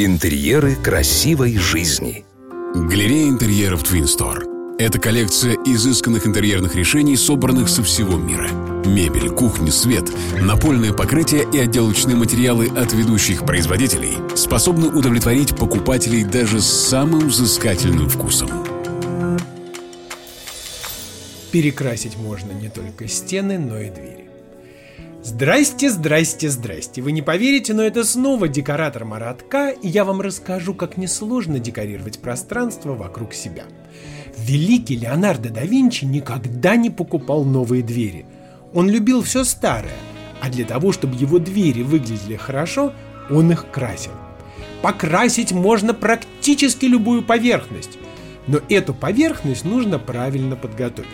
Интерьеры красивой жизни. Галерея интерьеров Twin Store. Это коллекция изысканных интерьерных решений, собранных со всего мира. Мебель, кухня, свет, напольное покрытие и отделочные материалы от ведущих производителей способны удовлетворить покупателей даже с самым взыскательным вкусом. Перекрасить можно не только стены, но и двери. Здрасте, здрасте, здрасте. Вы не поверите, но это снова декоратор Маратка, и я вам расскажу, как несложно декорировать пространство вокруг себя. Великий Леонардо да Винчи никогда не покупал новые двери. Он любил все старое, а для того, чтобы его двери выглядели хорошо, он их красил. Покрасить можно практически любую поверхность, но эту поверхность нужно правильно подготовить.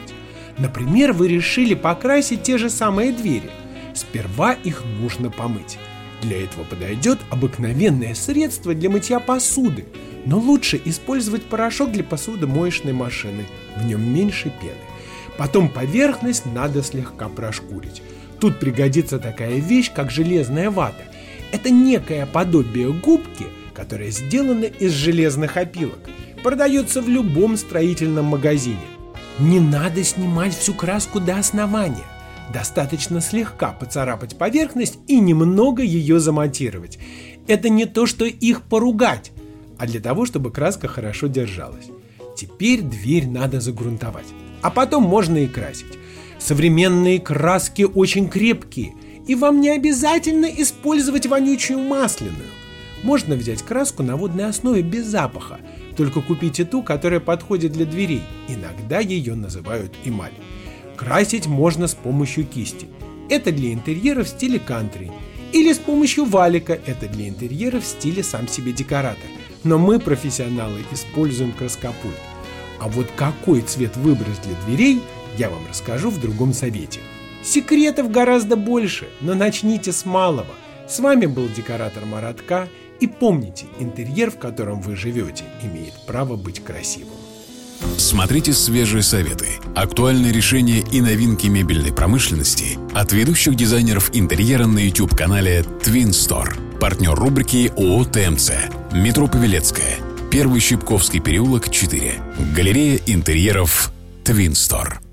Например, вы решили покрасить те же самые двери – Сперва их нужно помыть. Для этого подойдет обыкновенное средство для мытья посуды, но лучше использовать порошок для посудомоечной машины, в нем меньше пены. Потом поверхность надо слегка прошкурить. Тут пригодится такая вещь, как железная вата. Это некое подобие губки, которая сделана из железных опилок. Продается в любом строительном магазине. Не надо снимать всю краску до основания. Достаточно слегка поцарапать поверхность и немного ее замонтировать. Это не то, что их поругать, а для того, чтобы краска хорошо держалась. Теперь дверь надо загрунтовать, а потом можно и красить. Современные краски очень крепкие, и вам не обязательно использовать вонючую масляную. Можно взять краску на водной основе без запаха, только купите ту, которая подходит для дверей. Иногда ее называют эмаль. Красить можно с помощью кисти. Это для интерьера в стиле кантри. Или с помощью валика. Это для интерьера в стиле сам себе декоратор. Но мы, профессионалы, используем краскопульт. А вот какой цвет выбрать для дверей, я вам расскажу в другом совете. Секретов гораздо больше, но начните с малого. С вами был декоратор Маратка. И помните, интерьер, в котором вы живете, имеет право быть красивым. Смотрите свежие советы, актуальные решения и новинки мебельной промышленности от ведущих дизайнеров интерьера на YouTube-канале Twin Store. Партнер рубрики ООО ТМЦ. Метро Павелецкая. Первый Щипковский переулок, 4. Галерея интерьеров Twin Store.